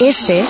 Este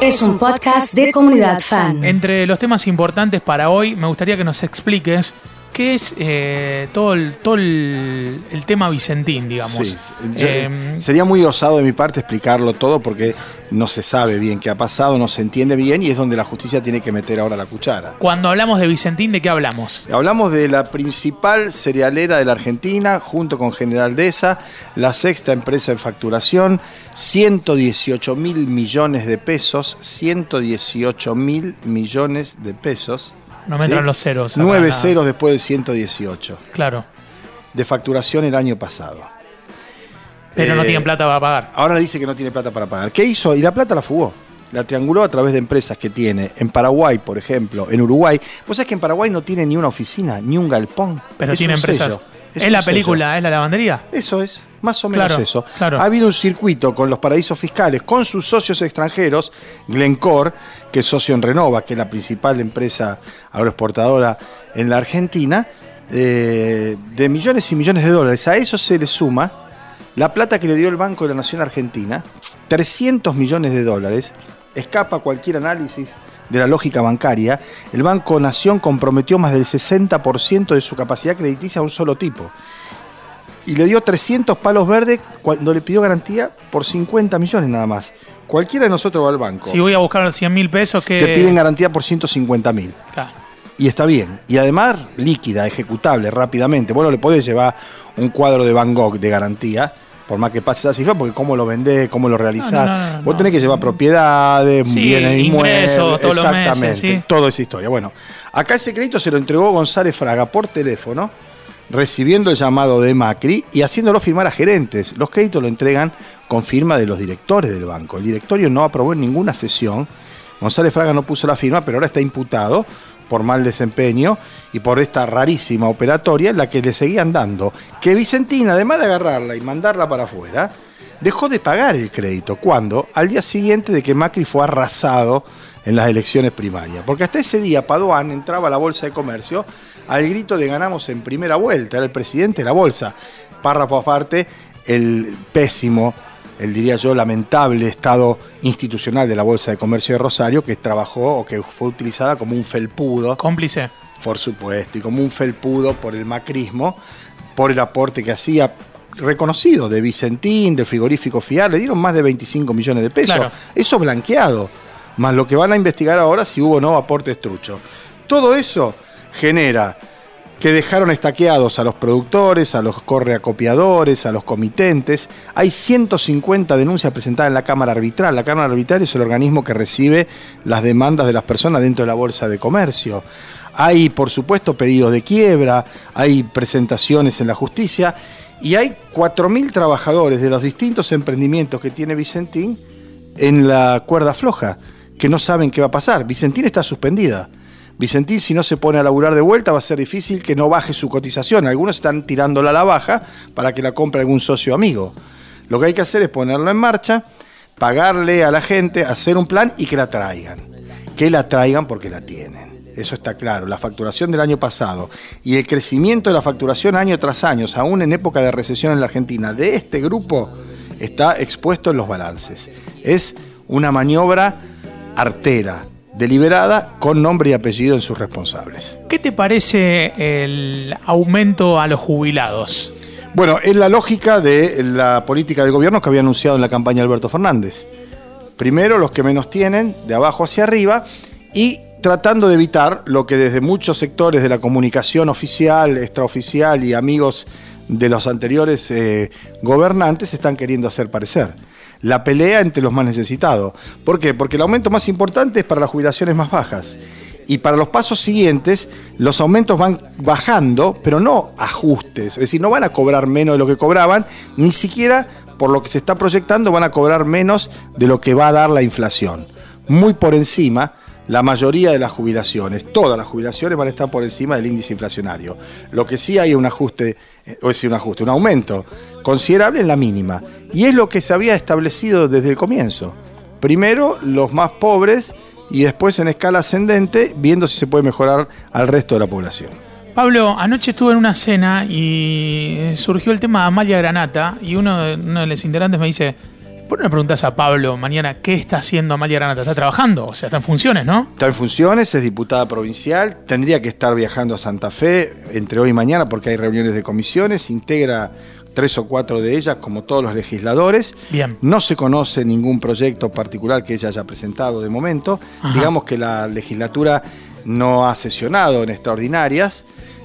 es un podcast de comunidad fan. Entre los temas importantes para hoy, me gustaría que nos expliques qué es eh, todo, el, todo el, el tema Vicentín, digamos. Sí, yo- Eh, sería muy osado de mi parte explicarlo todo porque no se sabe bien qué ha pasado, no se entiende bien y es donde la justicia tiene que meter ahora la cuchara. cuando hablamos de Vicentín, ¿de qué hablamos? Hablamos de la principal cerealera de la Argentina, junto con General Deza, la sexta empresa en facturación, 118 mil millones de pesos, 118 mil millones de pesos. No me entran los ceros. Nueve ceros después de 118 Claro. de facturación el año pasado. Pero no Eh, tienen plata para pagar. Ahora dice que no tiene plata para pagar. ¿Qué hizo? Y la plata la fugó. La trianguló a través de empresas que tiene en Paraguay, por ejemplo, en Uruguay. ¿Vos sabés que en Paraguay no tiene ni una oficina, ni un galpón? Pero Es tiene empresas. sello. ¿Es, la sello. película? ¿Es la lavandería? Eso es, más o menos Claro, eso. claro. Ha habido un circuito con los paraísos fiscales, con sus socios extranjeros, Glencore, que es socio en Renova, que es la principal empresa agroexportadora en la Argentina, eh, de millones y millones de dólares. A eso se le suma la plata que le dio el Banco de la Nación Argentina, 300 millones de dólares, escapa cualquier análisis de la lógica bancaria, el Banco Nación comprometió más del 60% de su capacidad crediticia a un solo tipo. Y le dio 300 palos verdes cuando le pidió garantía por 50 millones nada más. Cualquiera de nosotros va al banco. Si voy a buscar 100 mil pesos, que. Te piden garantía por 150 mil. Claro. Y está bien. Y además líquida, ejecutable rápidamente. Bueno, le podés llevar un cuadro de Van Gogh de garantía, por más que pase esa cifra, porque cómo lo vendés, cómo lo realizás. No, no, no, no, Vos tenés que llevar propiedades, Sí, bienes inmuebles. ingresos todos los meses, exactamente, sí. toda esa historia. Bueno, acá ese crédito se lo entregó González Fraga por teléfono, recibiendo el llamado de Macri y haciéndolo firmar a gerentes. Los créditos lo entregan con firma de los directores del banco. El directorio no aprobó en ninguna sesión. González Fraga no puso la firma, pero ahora está imputado por mal desempeño y por esta rarísima operatoria en la que le seguían dando. Que Vicentina, además de agarrarla y mandarla para afuera, dejó de pagar el crédito. ¿Cuándo? Al día siguiente de que Macri fue arrasado en las elecciones primarias. Porque hasta ese día Padoan entraba a la Bolsa de Comercio al grito de ganamos en primera vuelta, era el presidente de la Bolsa. Párrafo aparte, el pésimo, el diría yo, lamentable estado institucional de la Bolsa de Comercio de Rosario, que trabajó o que fue utilizada como un felpudo Cómplice. por supuesto, y como un felpudo por el macrismo, por el aporte que hacía reconocido de Vicentín, del frigorífico Fiar, le dieron más de 25 millones de pesos. Claro. Eso blanqueado, más lo que van a investigar ahora si hubo o no aportes trucho. Todo eso genera que dejaron estaqueados a los productores, a los correacopiadores, a los comitentes. Hay 150 denuncias presentadas en la Cámara Arbitral. La Cámara Arbitral es el organismo que recibe las demandas de las personas dentro de la Bolsa de Comercio. Hay, por supuesto, pedidos de quiebra, hay presentaciones en la justicia y hay 4.000 trabajadores de los distintos emprendimientos que tiene Vicentín en la cuerda floja, que no saben qué va a pasar. Vicentín está suspendida. Vicentín, si no se pone a laburar de vuelta, va a ser difícil que no baje su cotización. Algunos están tirándola a la baja para que la compre algún socio amigo. Lo que hay que hacer es ponerlo en marcha, pagarle a la gente, hacer un plan y que la traigan. Que la traigan porque la tienen. Eso está claro. La facturación del año pasado y el crecimiento de la facturación año tras año, aún en época de recesión en la Argentina, de este grupo, está expuesto en los balances. Es una maniobra artera, deliberada, con nombre y apellido en sus responsables. ¿Qué te parece el aumento a los jubilados? Bueno, es la lógica de la política del gobierno que había anunciado en la campaña Alberto Fernández. Primero los que menos tienen, de abajo hacia arriba, y tratando de evitar lo que desde muchos sectores de la comunicación oficial, extraoficial y amigos de los anteriores eh, gobernantes están queriendo hacer parecer. La pelea entre los más necesitados. ¿Por qué? Porque el aumento más importante es para las jubilaciones más bajas. Y para los pasos siguientes, los aumentos van bajando, pero no ajustes. Es decir, no van a cobrar menos de lo que cobraban, ni siquiera por lo que se está proyectando van a cobrar menos de lo que va a dar la inflación. Muy por encima, la mayoría de las jubilaciones, todas las jubilaciones van a estar por encima del índice inflacionario. Lo que sí hay un ajuste, o es decir, un ajuste, un aumento considerable en la mínima. Y es lo que se había establecido desde el comienzo. Primero los más pobres y después en escala ascendente, viendo si se puede mejorar al resto de la población. Pablo, anoche estuve en una cena y surgió el tema de Amalia Granata y uno uno de los integrantes me dice, ¿Por le preguntas a Pablo mañana qué está haciendo Amalia Granata? ¿Está trabajando? O sea, está en funciones, ¿no? Está en funciones, es diputada provincial, tendría que estar viajando a Santa Fe entre hoy y mañana porque hay reuniones de comisiones, integra tres o cuatro de ellas como todos los legisladores. Bien. No se conoce ningún proyecto particular que ella haya presentado de momento. Ajá. Digamos que la legislatura no ha sesionado en extraordinarias.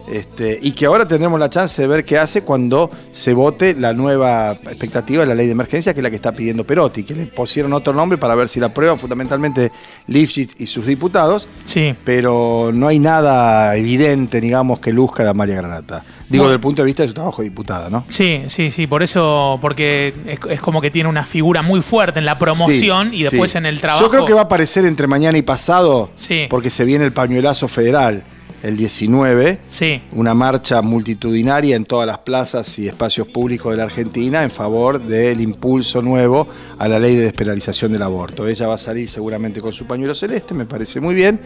Este, y que ahora tendremos la chance de ver qué hace cuando se vote la nueva expectativa de la ley de emergencia, que es la que está pidiendo Perotti, que le pusieron otro nombre para ver si la aprueban fundamentalmente Lifshitz y sus diputados, Sí. pero no hay nada evidente, digamos, que luzca de Amalia Granata. Digo, Bueno. desde el punto de vista de su trabajo de diputada, ¿no? Sí, sí, sí, por eso, porque es, es como que tiene una figura muy fuerte en la promoción Sí, y después sí. en el trabajo. Yo creo que va a aparecer entre mañana y pasado, Sí. porque se viene el pañuelazo federal el 19. Sí, una marcha multitudinaria en todas las plazas y espacios públicos de la Argentina en favor del impulso nuevo a la ley de despenalización del aborto. Ella va a salir seguramente con su pañuelo celeste, me parece muy bien,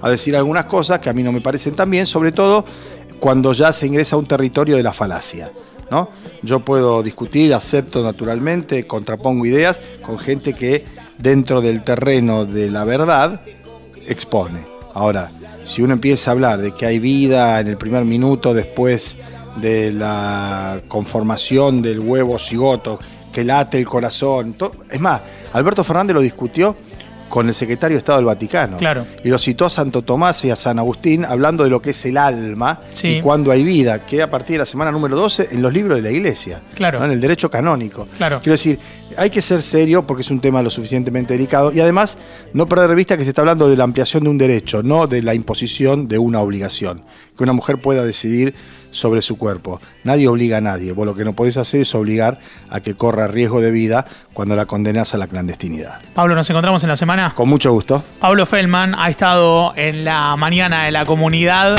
a decir algunas cosas que a mí no me parecen tan bien, sobre todo cuando ya se ingresa a un territorio de la falacia. ¿no? Yo puedo discutir, acepto naturalmente, contrapongo ideas con gente que dentro del terreno de la verdad expone. Ahora, si uno empieza a hablar de que hay vida en el primer minuto después de la conformación del huevo cigoto, que late el corazón, es más, Alberto Fernández lo discutió con el secretario de Estado del Vaticano. Claro. Y lo citó a Santo Tomás y a San Agustín hablando de lo que es el alma Sí. y cuando hay vida, que a partir de la semana número 12 en los libros de la iglesia, Claro. ¿no? en el derecho canónico. Claro. Quiero decir, hay que ser serio porque es un tema lo suficientemente delicado y además no perder de vista que se está hablando de la ampliación de un derecho, no de la imposición de una obligación. Que una mujer pueda decidir sobre su cuerpo. Nadie obliga a nadie. Vos lo que no podés hacer es obligar a que corra riesgo de vida cuando la condenas a la clandestinidad. Pablo, nos encontramos en la semana. Con mucho gusto. Pablo Feldman ha estado en la mañana de la comunidad.